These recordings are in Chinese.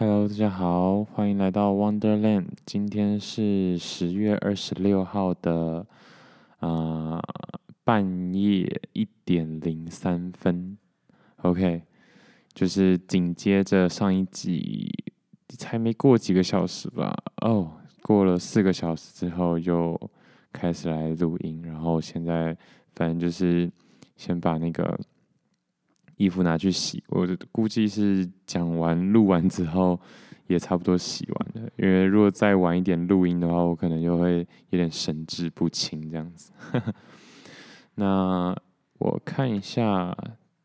Hello，大家好，欢迎来到 Wonderland。今天是十月二十六号的啊、半夜一点零三分。OK，就是紧接着上一集，才没过几个小时吧？哦，过了四个小时之后又开始来录音，然后现在反正就是先把那个。衣服拿去洗，我估计是讲完录完之后也差不多洗完了。因为如果再晚一点录音的话，我可能就会有点神志不清这样子。那我看一下，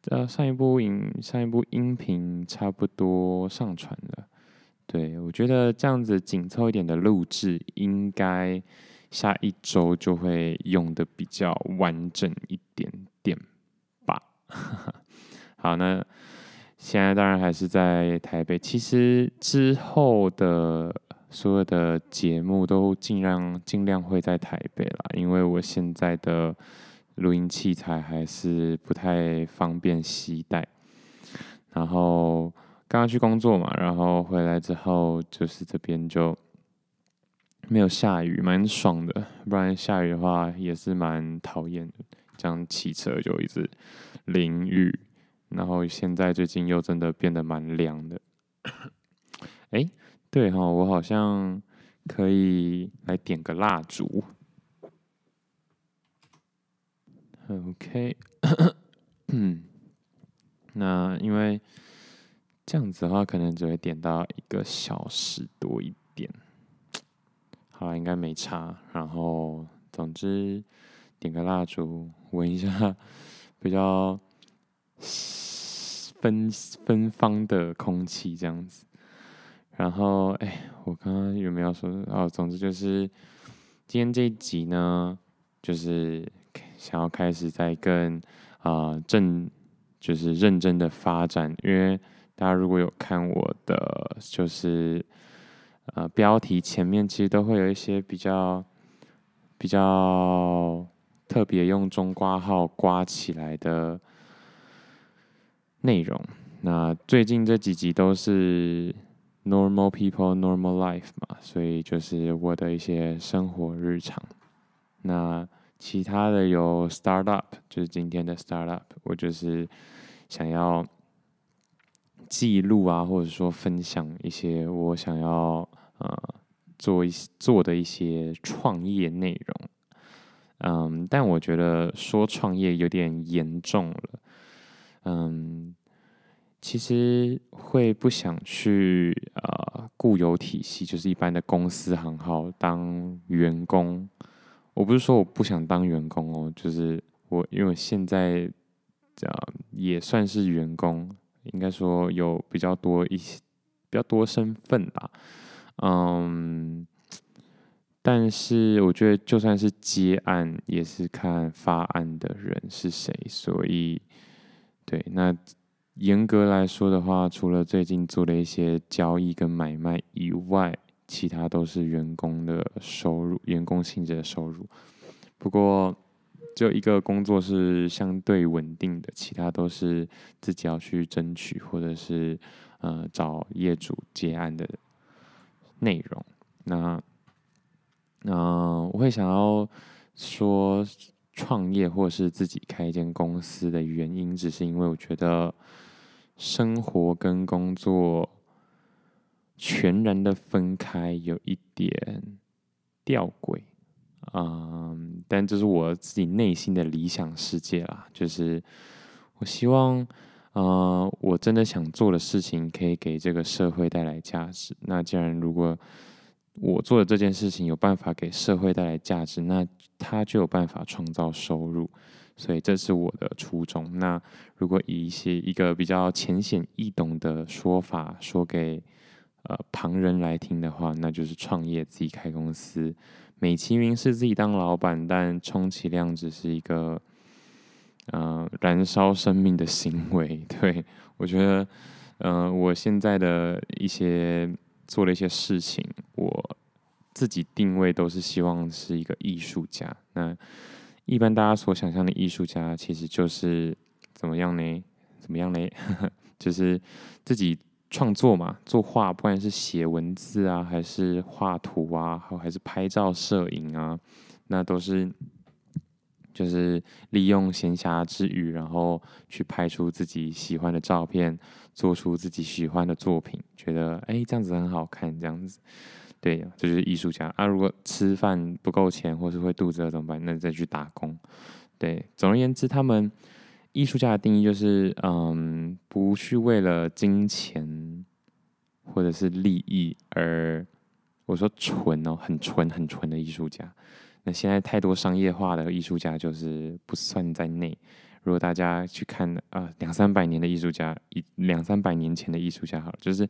呃，上一部影上一部音频差不多上传了。对，我觉得这样子紧凑一点的录制，应该下一周就会用的比较完整一点点吧。好，那现在当然还是在台北。其实之后的所有的节目都尽量尽量会在台北啦，因为我现在的录音器材还是不太方便携带。然后刚刚去工作嘛，然后回来之后就是这边就没有下雨，蛮爽的。不然下雨的话也是蛮讨厌的，这样骑车就一直淋雨。然后现在最近又真的变得蛮凉的，哎，对哈，我好像可以来点个蜡烛。OK，那因为这样子的话，可能只会点到一个小时多一点。好，应该没差。然后，总之点个蜡烛，闻一下 比较。芬芬芳的空气这样子，然后哎，我刚刚有没有说哦？总之就是今天这一集呢，就是想要开始在更啊、正，就是认真的发展。因为大家如果有看我的，就是呃标题前面其实都会有一些比较比较特别用中括号刮起来的。内容，那最近这几集都是 normal people normal life 嘛，所以就是我的一些生活日常。那其他的有 startup，就是今天的 startup，我就是想要记录啊，或者说分享一些我想要呃做一做的一些创业内容。嗯，但我觉得说创业有点严重了。嗯，其实会不想去呃固有体系，就是一般的公司行号当员工。我不是说我不想当员工哦，就是我因为现在这样也算是员工，应该说有比较多一些比较多身份吧。嗯，但是我觉得就算是接案，也是看发案的人是谁，所以。对，那严格来说的话，除了最近做的一些交易跟买卖以外，其他都是员工的收入，员工性质的收入。不过，就一个工作是相对稳定的，其他都是自己要去争取，或者是呃找业主接案的内容。那，嗯、我会想要说。创业或是自己开一间公司的原因，只是因为我觉得生活跟工作全然的分开有一点吊诡，嗯，但这是我自己内心的理想世界啦。就是我希望，呃，我真的想做的事情可以给这个社会带来价值。那既然如果我做的这件事情有办法给社会带来价值，那他就有办法创造收入，所以这是我的初衷。那如果以一些一个比较浅显易懂的说法说给呃旁人来听的话，那就是创业，自己开公司，美其名是自己当老板，但充其量只是一个呃燃烧生命的行为。对，我觉得，呃，我现在的一些。做了一些事情，我自己定位都是希望是一个艺术家。那一般大家所想象的艺术家，其实就是怎么样呢？怎么样呢？就是自己创作嘛，作画，不管是写文字啊，还是画图啊，还还是拍照摄影啊，那都是就是利用闲暇之余，然后去拍出自己喜欢的照片，做出自己喜欢的作品，觉得哎这样子很好看，这样子，对，这就是艺术家啊。如果吃饭不够钱，或是会肚子饿怎么办？那再去打工。对，总而言之，他们。艺术家的定义就是，嗯，不去为了金钱或者是利益而，我说纯哦，很纯很纯的艺术家。那现在太多商业化的艺术家就是不算在内。如果大家去看啊，两三百年的艺术家，一两三百年前的艺术家，好，就是。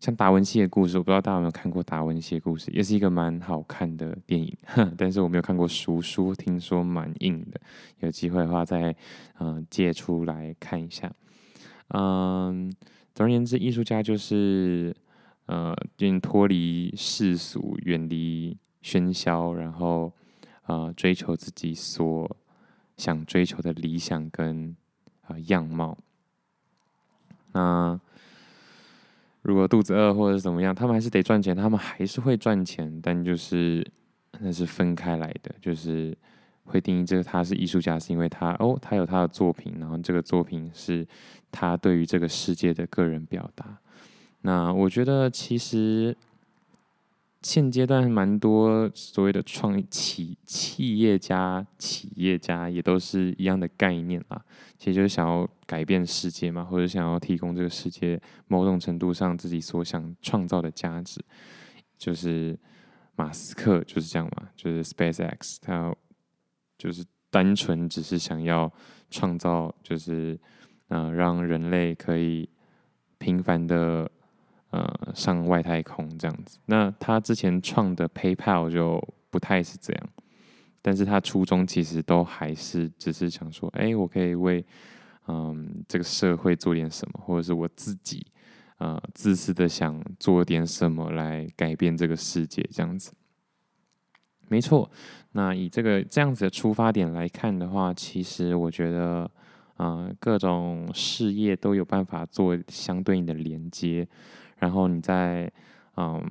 像达文西的故事，我不知道大家有没有看过达文西的故事，也是一个蛮好看的电影，但是我没有看过书，书听说蛮硬的，有机会的话再嗯、借出来看一下。嗯，总而言之，艺术家就是呃，尽脱离世俗，远离喧嚣，然后呃追求自己所想追求的理想跟啊、呃、样貌。那。如果肚子饿或者是怎么样，他们还是得赚钱，他们还是会赚钱，但就是那是分开来的，就是会定义这个他是艺术家，是因为他哦，他有他的作品，然后这个作品是他对于这个世界的个人表达。那我觉得其实。现阶段蛮多所谓的创企企业家、企业家也都是一样的概念啦，其实就是想要改变世界嘛，或者想要提供这个世界某种程度上自己所想创造的价值。就是马斯克就是这样嘛，就是 SpaceX，他就是单纯只是想要创造，就是嗯、呃，让人类可以平凡的。呃，上外太空这样子，那他之前创的 PayPal 就不太是这样，但是他初衷其实都还是只是想说，哎，我可以为嗯这个社会做点什么，或者是我自己呃自私的想做点什么来改变这个世界这样子。没错，那以这个这样子的出发点来看的话，其实我觉得，呃，各种事业都有办法做相对应的连接。然后你在嗯，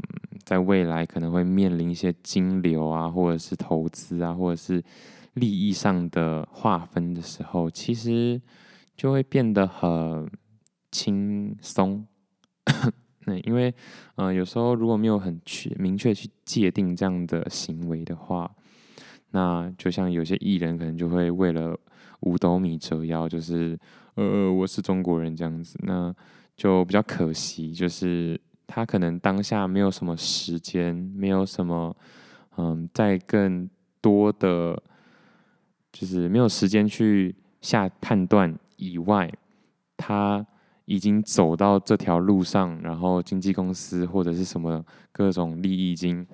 在未来可能会面临一些金流啊，或者是投资啊，或者是利益上的划分的时候，其实就会变得很轻松。那因为嗯，有时候如果没有很去明确去界定这样的行为的话，那就像有些艺人可能就会为了五斗米折腰，就是呃，我是中国人这样子。那就比较可惜，就是他可能当下没有什么时间，没有什么，嗯，在更多的，就是没有时间去下判断以外，他已经走到这条路上，然后经纪公司或者是什么各种利益已经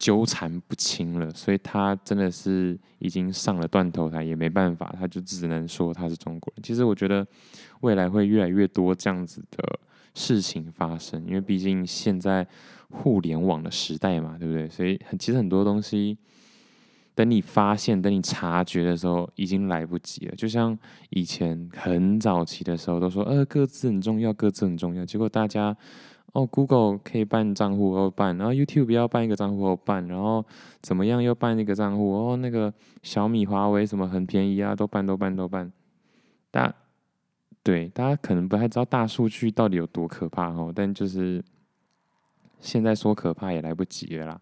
纠缠不清了，所以他真的是已经上了断头台，也没办法，他就只能说他是中国人。其实我觉得。未来会越来越多这样子的事情发生，因为毕竟现在互联网的时代嘛，对不对？所以很其实很多东西，等你发现、等你察觉的时候，已经来不及了。就像以前很早期的时候，都说呃，各自很重要，各自很重要。结果大家哦，Google 可以办账户哦办，然后 YouTube 要办一个账户哦办，然后怎么样又办一个账户哦，那个小米、华为什么很便宜啊，都办都办都办，大。对，大家可能不太知道大数据到底有多可怕哦，但就是现在说可怕也来不及了啦。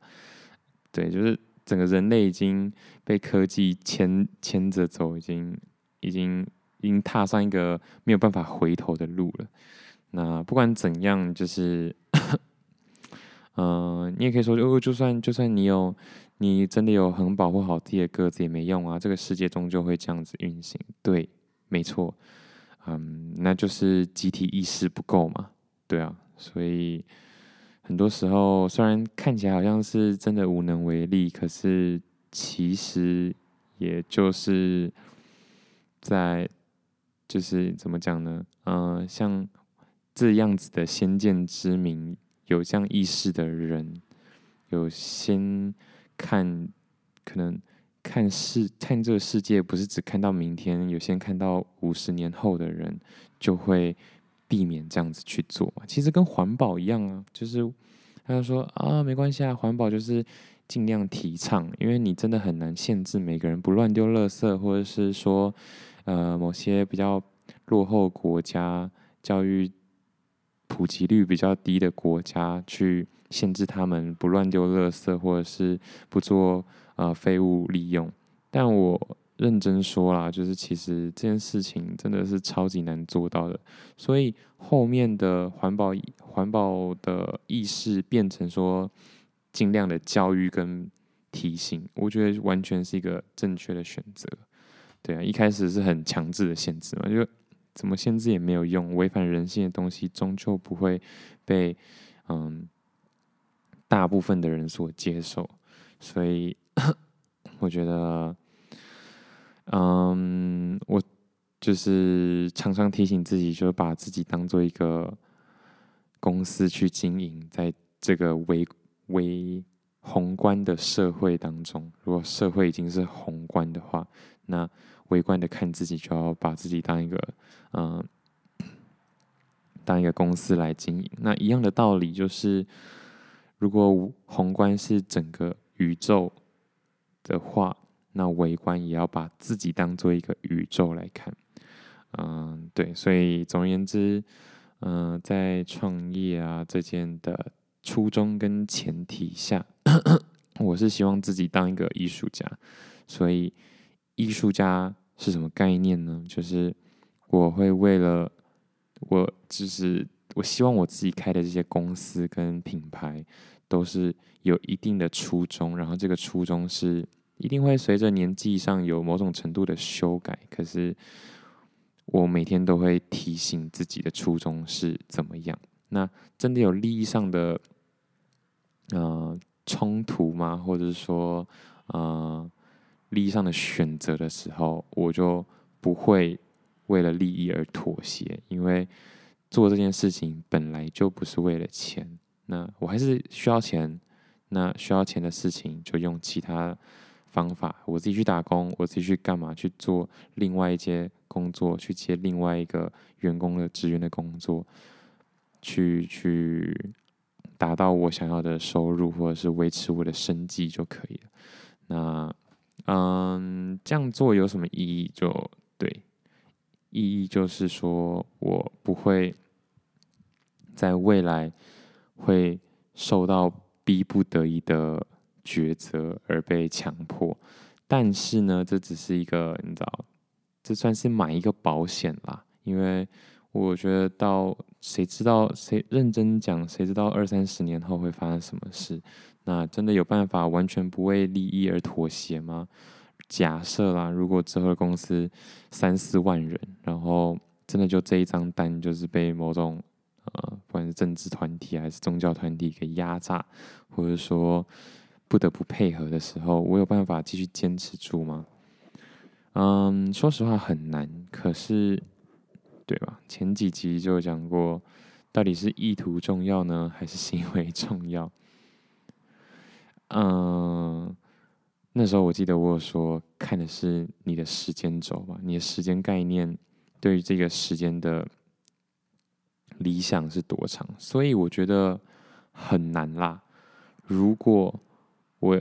对，就是整个人类已经被科技牵牵着走，已经已经已经踏上一个没有办法回头的路了。那不管怎样，就是，嗯、你也可以说，哦，就算就算你有，你真的有很保护好自己的个子也没用啊，这个世界终究会这样子运行。对，没错。嗯，那就是集体意识不够嘛，对啊，所以很多时候虽然看起来好像是真的无能为力，可是其实也就是在就是怎么讲呢？嗯，像这样子的先见之明，有这样意识的人，有先看可能。看世看这个世界，不是只看到明天，有先看到五十年后的人，就会避免这样子去做嘛。其实跟环保一样啊，就是他就说啊，没关系啊，环保就是尽量提倡，因为你真的很难限制每个人不乱丢垃圾，或者是说呃某些比较落后国家教育普及率比较低的国家去限制他们不乱丢垃圾，或者是不做呃废物利用，但我。认真说啦，就是其实这件事情真的是超级难做到的，所以后面的环保环保的意识变成说尽量的教育跟提醒，我觉得完全是一个正确的选择。对啊，一开始是很强制的限制嘛，就怎么限制也没有用，违反人性的东西终究不会被嗯大部分的人所接受，所以 我觉得。嗯，我就是常常提醒自己，就是把自己当做一个公司去经营，在这个微微宏观的社会当中，如果社会已经是宏观的话，那微观的看自己，就要把自己当一个嗯，当一个公司来经营。那一样的道理就是，如果宏观是整个宇宙的话。那微观也要把自己当做一个宇宙来看，嗯，对，所以总而言之，嗯，在创业啊这件的初衷跟前提下，我是希望自己当一个艺术家。所以，艺术家是什么概念呢？就是我会为了我，就是我希望我自己开的这些公司跟品牌都是有一定的初衷，然后这个初衷是。一定会随着年纪上有某种程度的修改，可是我每天都会提醒自己的初衷是怎么样。那真的有利益上的呃冲突吗？或者是说呃利益上的选择的时候，我就不会为了利益而妥协，因为做这件事情本来就不是为了钱。那我还是需要钱，那需要钱的事情就用其他。方法，我自己去打工，我自己去干嘛？去做另外一些工作，去接另外一个员工的职员的工作，去去达到我想要的收入，或者是维持我的生计就可以了。那嗯，这样做有什么意义？就对，意义就是说我不会在未来会受到逼不得已的。抉择而被强迫，但是呢，这只是一个你知道，这算是买一个保险啦。因为我觉得到谁知道谁认真讲，谁知道二三十年后会发生什么事？那真的有办法完全不为利益而妥协吗？假设啦，如果之后的公司三四万人，然后真的就这一张单就是被某种呃，不管是政治团体还是宗教团体给压榨，或者说。不得不配合的时候，我有办法继续坚持住吗？嗯，说实话很难。可是，对吧？前几集就讲过，到底是意图重要呢，还是行为重要？嗯，那时候我记得我有说，看的是你的时间轴吧，你的时间概念对于这个时间的理想是多长？所以我觉得很难啦。如果我，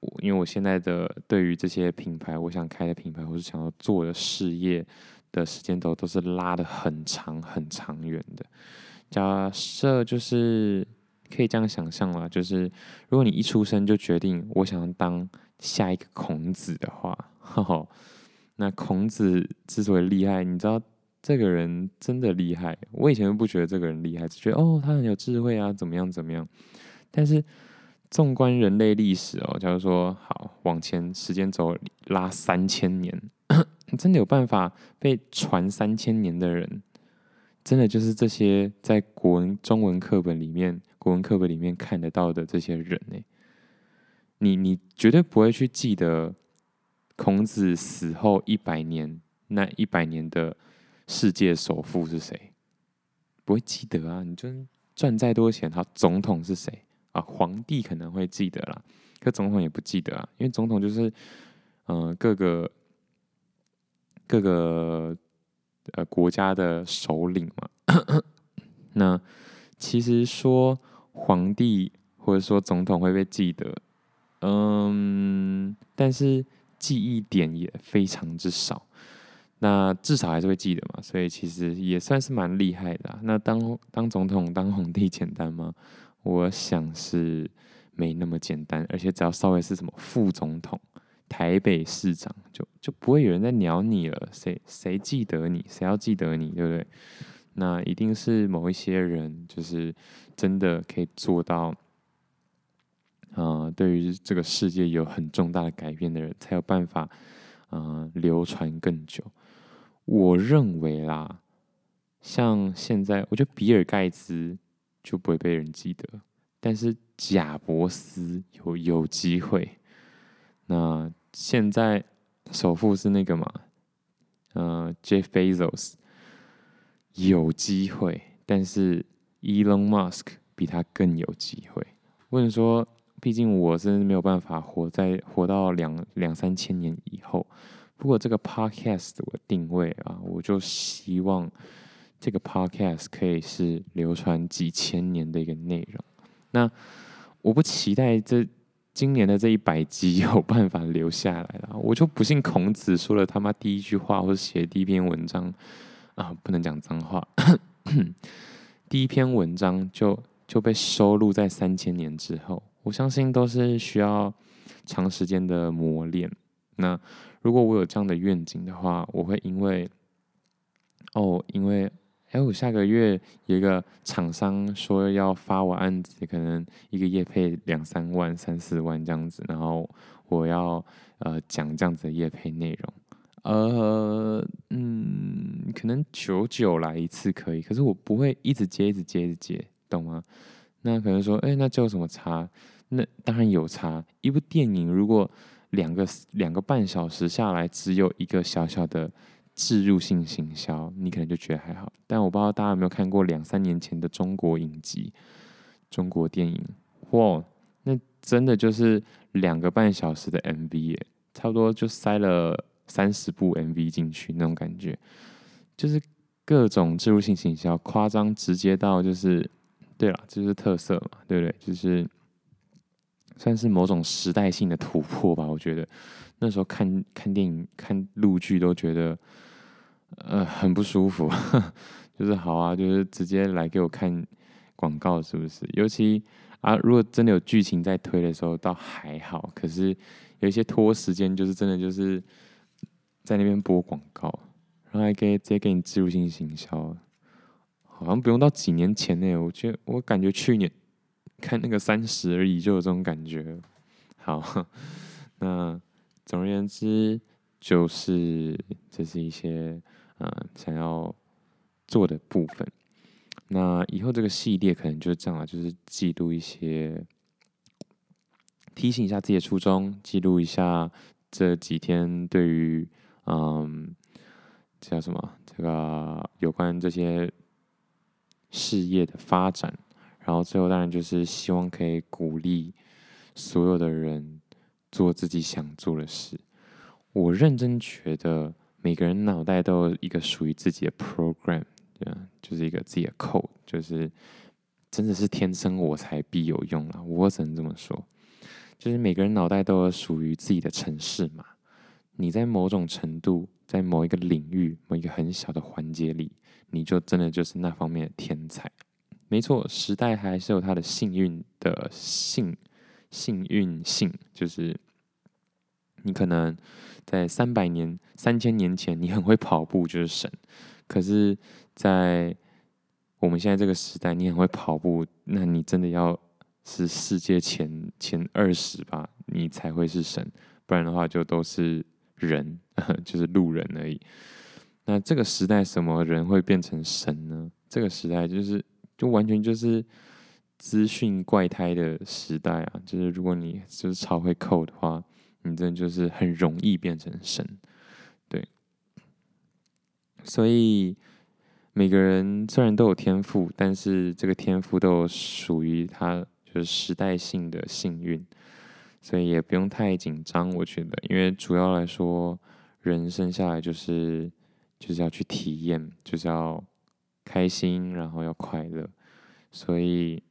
我因为我现在的对于这些品牌，我想开的品牌，或是想要做的事业的时间轴，都是拉的很长很长远的。假设就是可以这样想象啦，就是如果你一出生就决定我想要当下一个孔子的话，呵呵，那孔子之所以厉害，你知道这个人真的厉害。我以前不觉得这个人厉害，只觉得哦他很有智慧啊，怎么样怎么样，但是。纵观人类历史哦，假如说好往前时间轴拉三千年，真的有办法被传三千年的人，真的就是这些在国文中文课本里面、国文课本里面看得到的这些人呢？你你绝对不会去记得孔子死后一百年，那一百年的世界首富是谁？不会记得啊！你就赚再多钱，他总统是谁？啊，皇帝可能会记得啦，可总统也不记得啊，因为总统就是，嗯、各个各个呃国家的首领嘛。那其实说皇帝或者说总统会被记得，嗯，但是记忆点也非常之少。那至少还是会记得嘛，所以其实也算是蛮厉害的。那当当总统、当皇帝简单吗？我想是没那么简单，而且只要稍微是什么副总统、台北市长，就就不会有人在鸟你了。谁谁记得你？谁要记得你？对不对？那一定是某一些人，就是真的可以做到，呃，对于这个世界有很重大的改变的人，才有办法，呃，流传更久。我认为啦，像现在，我觉得比尔盖茨就不会被人记得，但是贾伯斯有有机会。那现在首富是那个嘛，呃，Jeff Bezos。有机会，但是 Elon Musk 比他更有机会。或者说，毕竟我是没有办法活在活到两两三千年以后。不过这个 Podcast 我定位啊，我就希望这个 Podcast 可以是流传几千年的一个内容。那我不期待这今年的这一百集有办法留下来了，我就不信孔子说了他妈第一句话或者写第一篇文章。啊，不能讲脏话。第一篇文章就就被收录在三千年之后，我相信都是需要长时间的磨练。那如果我有这样的愿景的话，我会因为哦，因为哎，我下个月有一个厂商说要发我案子，可能一个业配两三万、三四万这样子，然后我要呃讲这样子的业配内容。呃，嗯，可能久久来一次可以，可是我不会一直接、一直接、一直接，懂吗？那可能说，哎，那这有什么差？那当然有差。一部电影如果两个两个半小时下来只有一个小小的置入性行销，你可能就觉得还好。但我不知道大家有没有看过两三年前的中国影集、中国电影，哇，那真的就是两个半小时的 MV 耶，差不多就塞了。三十部 MV 进去那种感觉，就是各种植入性行销，夸张直接到就是，对了，就是特色嘛，对不对？就是算是某种时代性的突破吧。我觉得那时候看看电影、看陆剧都觉得，呃，很不舒服。就是好啊，就是直接来给我看广告，是不是？尤其啊，如果真的有剧情在推的时候，倒还好。可是有一些拖时间，就是真的就是。在那边播广告，然后还可以直接给你植入性行销，好像不用到几年前呢。我觉得我感觉去年看那个三十而已就有这种感觉。好，那总而言之就是这是一些、呃、想要做的部分。那以后这个系列可能就这样了，就是记录一些，提醒一下自己的初衷，记录一下这几天对于。嗯，叫什么？这个有关这些事业的发展，然后最后当然就是希望可以鼓励所有的人做自己想做的事。我认真觉得每个人脑袋都有一个属于自己的 program，对，就是一个自己的 code，就是真的是天生我材必有用啊！我只能这么说，就是每个人脑袋都有属于自己的城市嘛。你在某种程度，在某一个领域，某一个很小的环节里，你就真的就是那方面的天才。没错，时代还是有它的幸运的幸幸运性，就是你可能在三百年、三千年前，你很会跑步就是神。可是，在我们现在这个时代，你很会跑步，那你真的要是世界前前二十吧，你才会是神。不然的话，就都是。人 就是路人而已。那这个时代，什么人会变成神呢？这个时代就是，就完全就是资讯怪胎的时代啊！就是如果你就是超会扣的话，你真的就是很容易变成神。对。所以每个人虽然都有天赋，但是这个天赋都属于他就是时代性的幸运。所以也不用太紧张，我觉得，因为主要来说，人生下来就是就是要去体验，就是要开心，然后要快乐。所以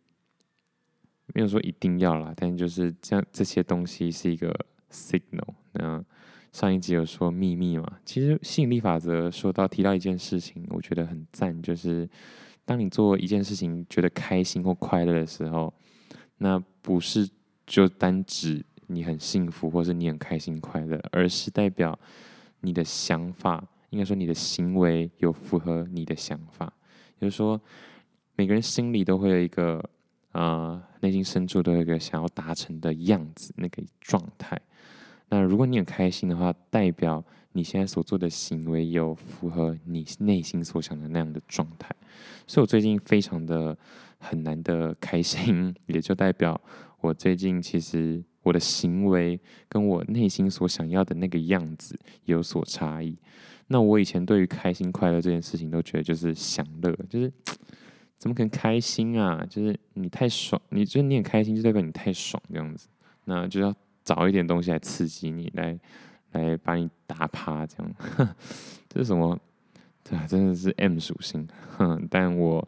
没有说一定要啦，但就是这样，这些东西是一个 signal。那上一集有说秘密嘛？其实吸引力法则说到提到一件事情，我觉得很赞，就是当你做一件事情觉得开心或快乐的时候，那不是就单指你很幸福或是你很开心快乐，而是代表你的想法，应该说你的行为有符合你的想法。也就是说，每个人心里都会有一个啊、内心深处都有一个想要达成的样子，那个状态。那如果你很开心的话，代表你现在所做的行为有符合你内心所想的那样的状态。所以我最近非常的很难的开心，也就代表我最近其实我的行为跟我内心所想要的那个样子有所差异。那我以前对于开心快乐这件事情都觉得就是享乐，就是 怎么可能开心啊？就是你太爽，你就是你很开心，就代表你太爽这样子，那就要。找一点东西来刺激你，来来把你打趴，这样，这是什么？对啊，真的是 M 属性。哼，但我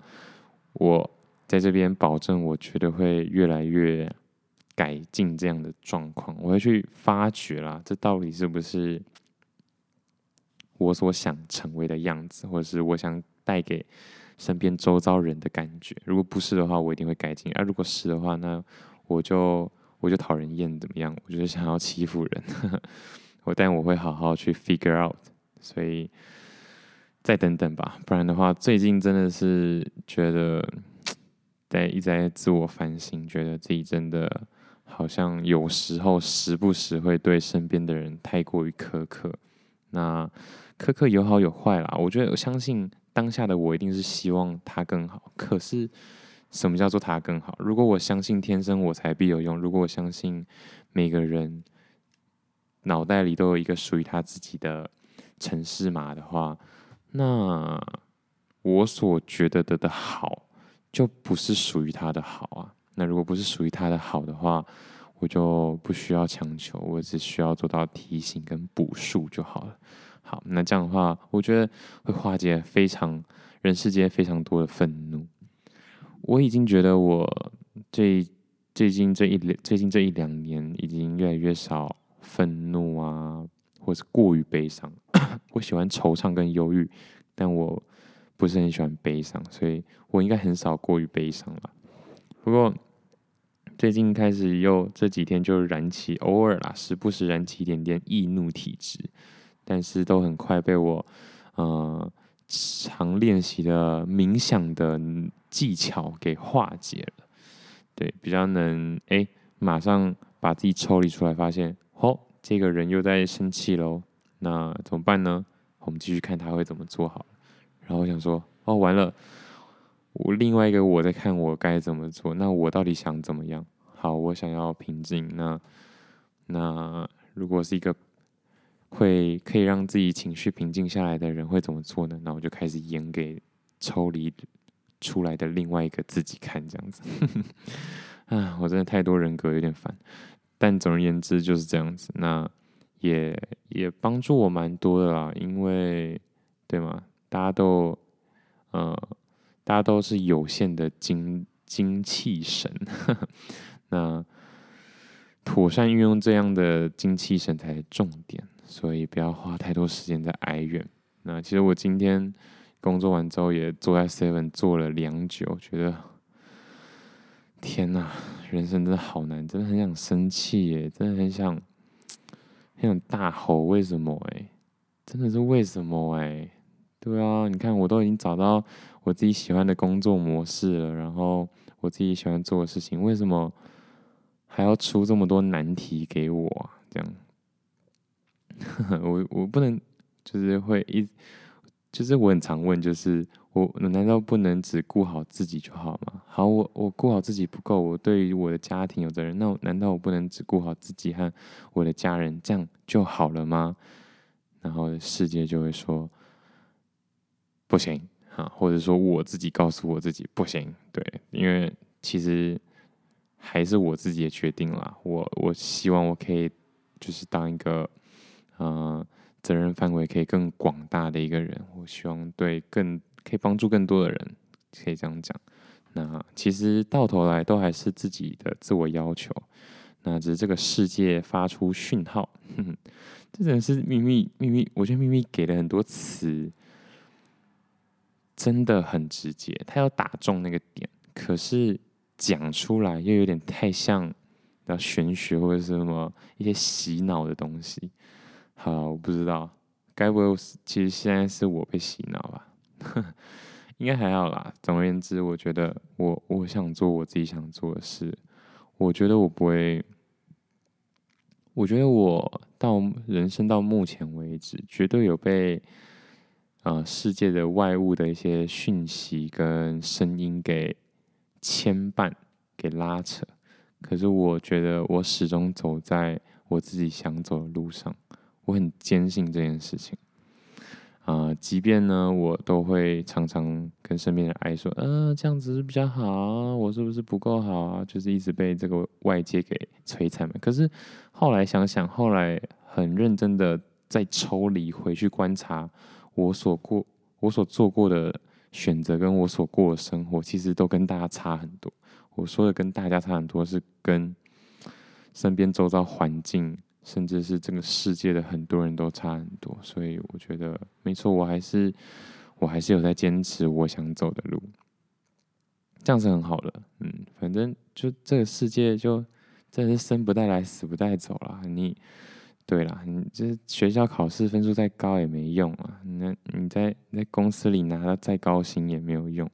我在这边保证，我绝对会越来越改进这样的状况。我会去发掘啦，这到底是不是我所想成为的样子，或者是我想带给身边周遭人的感觉？如果不是的话，我一定会改进；而如果是的话，那我就。我就讨人厌，怎么样？我就是想要欺负人，我但我会好好去 figure out，所以再等等吧，不然的话，最近真的是觉得在一直在自我反省，觉得自己真的好像有时候时不时会对身边的人太过于苛刻。那苛刻有好有坏啦，我觉得我相信当下的我一定是希望他更好，可是。什么叫做他更好？如果我相信天生我材必有用，如果我相信每个人脑袋里都有一个属于他自己的城市码的话，那我所觉得的的好就不是属于他的好啊。那如果不是属于他的好的话，我就不需要强求，我只需要做到提醒跟补述就好了。好，那这样的话，我觉得会化解非常人世间非常多的愤怒。我已经觉得我最最近这一两最近这一两年已经越来越少愤怒啊，或是过于悲伤。我喜欢惆怅跟忧郁，但我不是很喜欢悲伤，所以我应该很少过于悲伤了。不过最近开始又这几天就燃起，偶尔啦，时不时燃起一点点易怒体质，但是都很快被我呃常练习的冥想的。技巧给化解了，对，比较能哎、马上把自己抽离出来，发现哦，这个人又在生气喽，那怎么办呢？我们继续看他会怎么做好。然后我想说，哦，完了，我另外一个我在看我该怎么做，那我到底想怎么样？好，我想要平静，那那如果是一个会可以让自己情绪平静下来的人会怎么做呢？那我就开始演给抽离。出来的另外一个自己看这样子，啊，我真的太多人格有点烦，但总而言之就是这样子。那也也帮助我蛮多的啦，因为对吗？大家都呃，大家都是有限的精精气神，那妥善运用这样的精气神才是重点，所以不要花太多时间在哀怨。那其实我今天。工作完之后，也坐在 Seven 坐了良久，觉得天哪，人生真的好难，真的很想生气耶，真的很想很想大吼，为什么？哎，真的是为什么？哎，对啊，你看我都已经找到我自己喜欢的工作模式了，然后我自己喜欢做的事情，为什么还要出这么多难题给我啊？这样，我我不能就是会一。就是我很常问，就是我难道不能只顾好自己就好吗？好，我我顾好自己不够，我对于我的家庭有责任，那难道我不能只顾好自己和我的家人，这样就好了吗？然后世界就会说不行，哈，或者说我自己告诉我自己不行，对，因为其实还是我自己也决定了，我我希望我可以就是当一个，嗯、呃。责任范围可以更广大的一个人。我希望对更可以帮助更多的人，可以这样讲。那其实到头来都还是自己的自我要求。那只是这个世界发出讯号，哼哼，这真的是秘密秘密。我觉得秘密给了很多词，真的很直接，他要打中那个点，可是讲出来又有点太像要玄学或者是什么一些洗脑的东西。好，我不知道，该不会其实现在是我被洗脑吧？应该还好啦。总而言之，我觉得我我想做我自己想做的事。我觉得我不会，我觉得我到人生到目前为止，绝对有被、呃、世界的外物的一些讯息跟声音给牵绊、给拉扯。可是我觉得我始终走在我自己想走的路上，我很坚信这件事情。啊、即便呢，我都会常常跟身边的人爱说，呃，这样子比较好，我是不是不够好啊？就是一直被这个外界给摧残嘛。可是后来想想，后来很认真的再抽离回去观察我所过、我所做过的选择，跟我所过的生活，其实都跟大家差很多。我说的跟大家差很多，是跟身边周遭环境。甚至是这个世界的很多人都差很多，所以我觉得没错，我还是我还是有在坚持我想走的路，这样是很好的。嗯，反正就这个世界就真的是生不带来，死不带走啦。你对啦，你这学校考试分数再高也没用啊。那你在你在公司里拿到再高薪也没有用。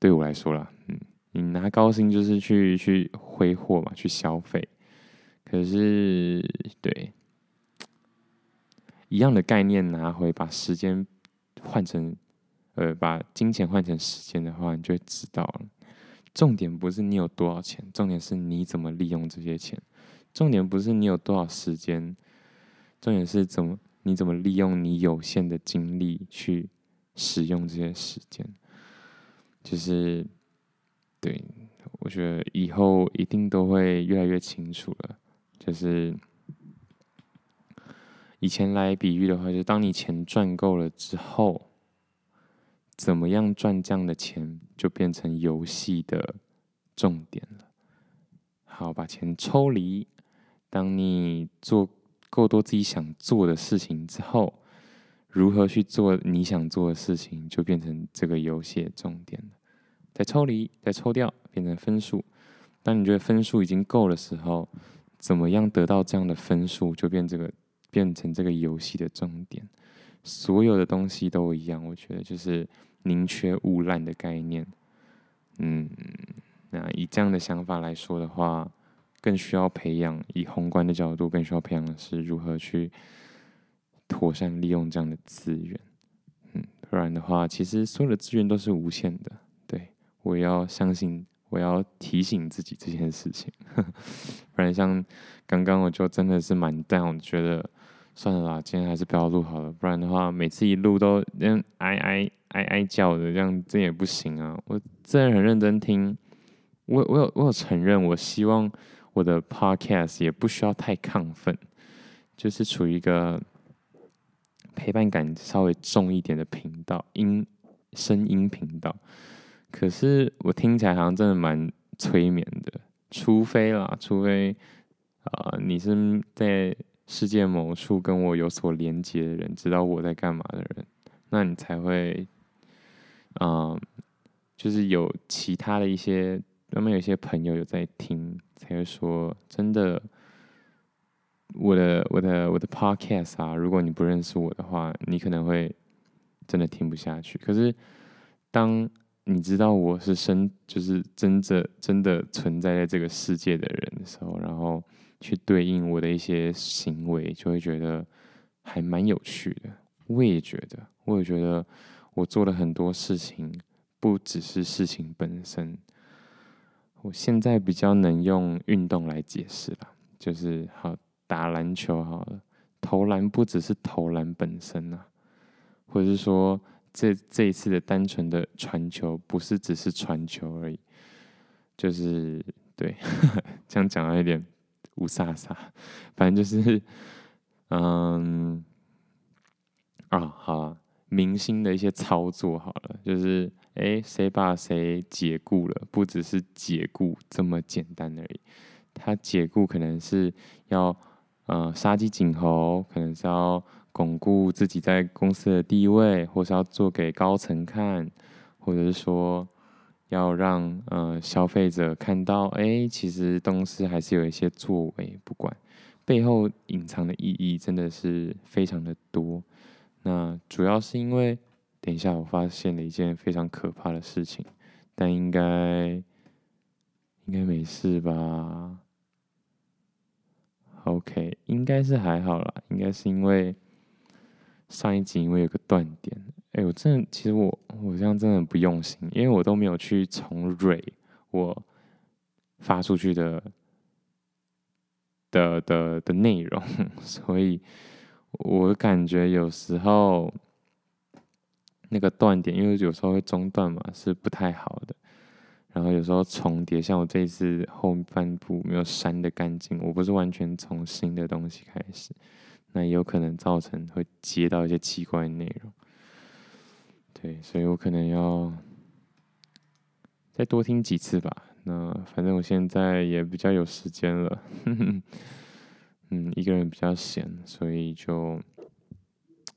对我来说啦，嗯，你拿高薪就是去去挥霍嘛，去消费。可是，对，一样的概念拿回，把时间换成，呃，把金钱换成时间的话，你就知道了。重点不是你有多少钱，重点是你怎么利用这些钱。重点不是你有多少时间，重点是怎么你怎么利用你有限的精力去使用这些时间。就是，对，我觉得以后一定都会越来越清楚了。就是以前来比喻的话，就是当你钱赚够了之后，怎么样赚这样的钱，就变成游戏的重点了。好，把钱抽离。当你做够多自己想做的事情之后，如何去做你想做的事情，就变成这个游戏的重点了。再抽离，再抽掉，变成分数。当你觉得分数已经够的时候，怎么样得到这样的分数，就变这个变成这个游戏的重点。所有的东西都一样，我觉得就是宁缺毋滥的概念。嗯，那以这样的想法来说的话，更需要培养。以宏观的角度，更需要培养的是如何去妥善利用这样的资源。嗯，不然的话，其实所有的资源都是无限的。对，我要相信。我要提醒自己这件事情，不然像刚刚我就真的是蛮 down，觉得算了啦，今天还是不要录好了，不然的话每次一录都这样哀哀哀哀叫的，这样这也不行啊。我真的很认真听，我我有我有承认，我希望我的 podcast 也不需要太亢奋，就是处于一个陪伴感稍微重一点的频道，音声音频道。可是我听起来好像真的蛮催眠的，除非啦，除非啊、呃，你是在世界某处跟我有所连接的人，知道我在干嘛的人，那你才会，嗯、就是有其他的一些，他们有一些朋友有在听，才会说真的，我的我的我的 podcast 啊，如果你不认识我的话，你可能会真的听不下去。可是当你知道我是生，就是真的真的存在在这个世界的人的时候，然后去对应我的一些行为，就会觉得还蛮有趣的。我也觉得，我也觉得我做了很多事情，不只是事情本身。我现在比较能用运动来解释了，就是好打篮球好了，投篮不只是投篮本身啊，或者是说。这这一次的单纯的传球，不是只是传球而已，就是对，这样讲有点雾煞煞，反正就是，嗯，啊，好，明星的一些操作好了，就是哎，谁把谁解雇了，不只是解雇这么简单而已，他解雇可能是要呃杀鸡儆猴，可能是要巩固自己在公司的地位，或是要做给高层看，或者是说。要让呃消费者看到，哎，其实东司还是有一些作为，不管背后隐藏的意义真的是非常的多。那主要是因为，等一下我发现了一件非常可怕的事情，但应该应该没事吧？OK，应该是还好啦，应该是因为上一集因为有个断点。哎，我真的，其实我我这样真的很不用心，因为我都没有去重蕊我发出去的的的的内容，所以我感觉有时候那个断点，因为有时候会中断嘛，是不太好的。然后有时候重叠，像我这一次后半部没有删的干净，我不是完全从新的东西开始，那也有可能造成会接到一些奇怪的内容。对，所以我可能要再多听几次吧。那反正我现在也比较有时间了，嗯，一个人比较闲，所以就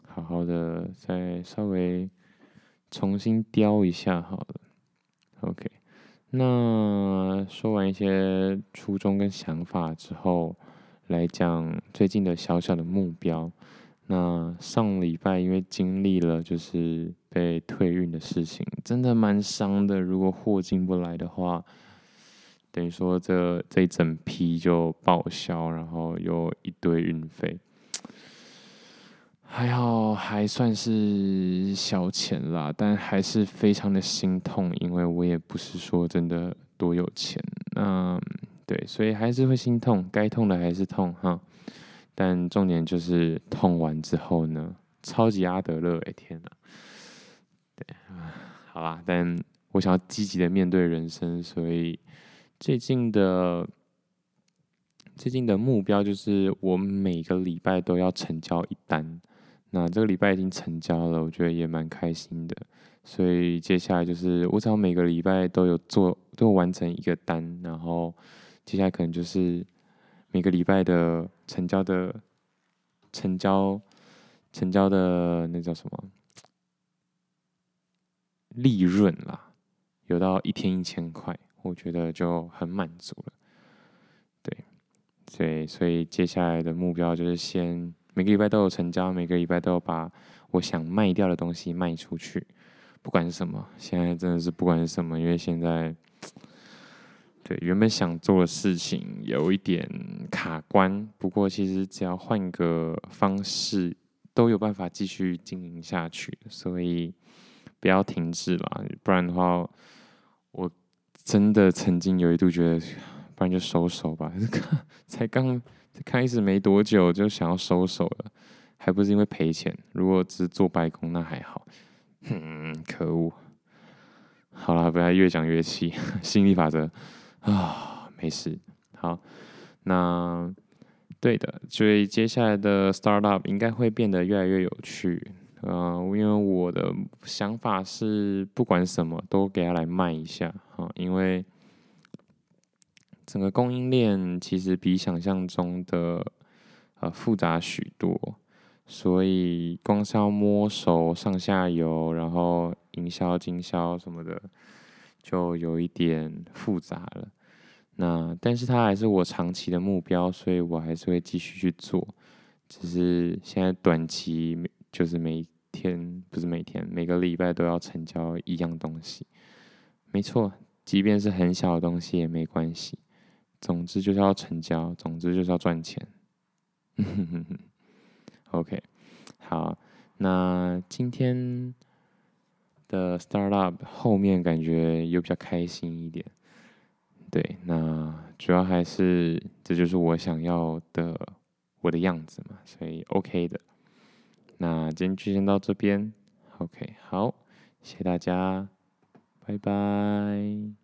好好的再稍微重新雕一下好了。OK，那说完一些初衷跟想法之后，来讲最近的小小的目标。那上礼拜因为经历了就是被退运的事情，真的蛮伤的。如果货进不来的话，等于说这这一整批就报销，然后又一堆运费。还好还算是小钱啦，但还是非常的心痛，因为我也不是说真的多有钱。那对，所以还是会心痛，该痛的还是痛哈。但重点就是痛完之后呢，超级阿德勒哎，天哪！对，好啦，但我想要积极的面对人生，所以最近的最近的目标就是我每个礼拜都要成交一单。那这个礼拜已经成交了，我觉得也蛮开心的。所以接下来就是我只要每个礼拜都有做，都有完成一个单，然后接下来可能就是。每个礼拜的成交的成交成交的那叫什么利润啦，有到一天一千块，我觉得就很满足了。对，所以所以接下来的目标就是先每个礼拜都有成交，每个礼拜都有把我想卖掉的东西卖出去，不管是什么。现在真的是不管是什么，因为现在。对，原本想做的事情有一点卡关，不过其实只要换个方式，都有办法继续经营下去，所以不要停滞了，不然的话，我真的曾经有一度觉得，不然就收手吧。才刚开始没多久就想要收手了，还不是因为赔钱。如果只是做白工那还好，哼，可恶。好了，不要越讲越气，心理法则。啊，没事。好，那对的，所以接下来的 startup 应该会变得越来越有趣。嗯、因为我的想法是，不管什么都给他来卖一下啊，因为整个供应链其实比想象中的呃复杂许多，所以光是要摸熟上下游，然后营销、经销什么的。就有一点复杂了，那但是它还是我长期的目标，所以我还是会继续去做。只是现在短期就是每天，不是每天，每个礼拜都要成交一样东西。没错，即便是很小的东西也没关系。总之就是要成交，总之就是要赚钱。OK，好，那今天。的 startup 后面感觉又比较开心一点，对，那主要还是这就是我想要的我的样子嘛，所以 OK 的。那今天就先到这边，OK，好，谢谢大家，拜拜。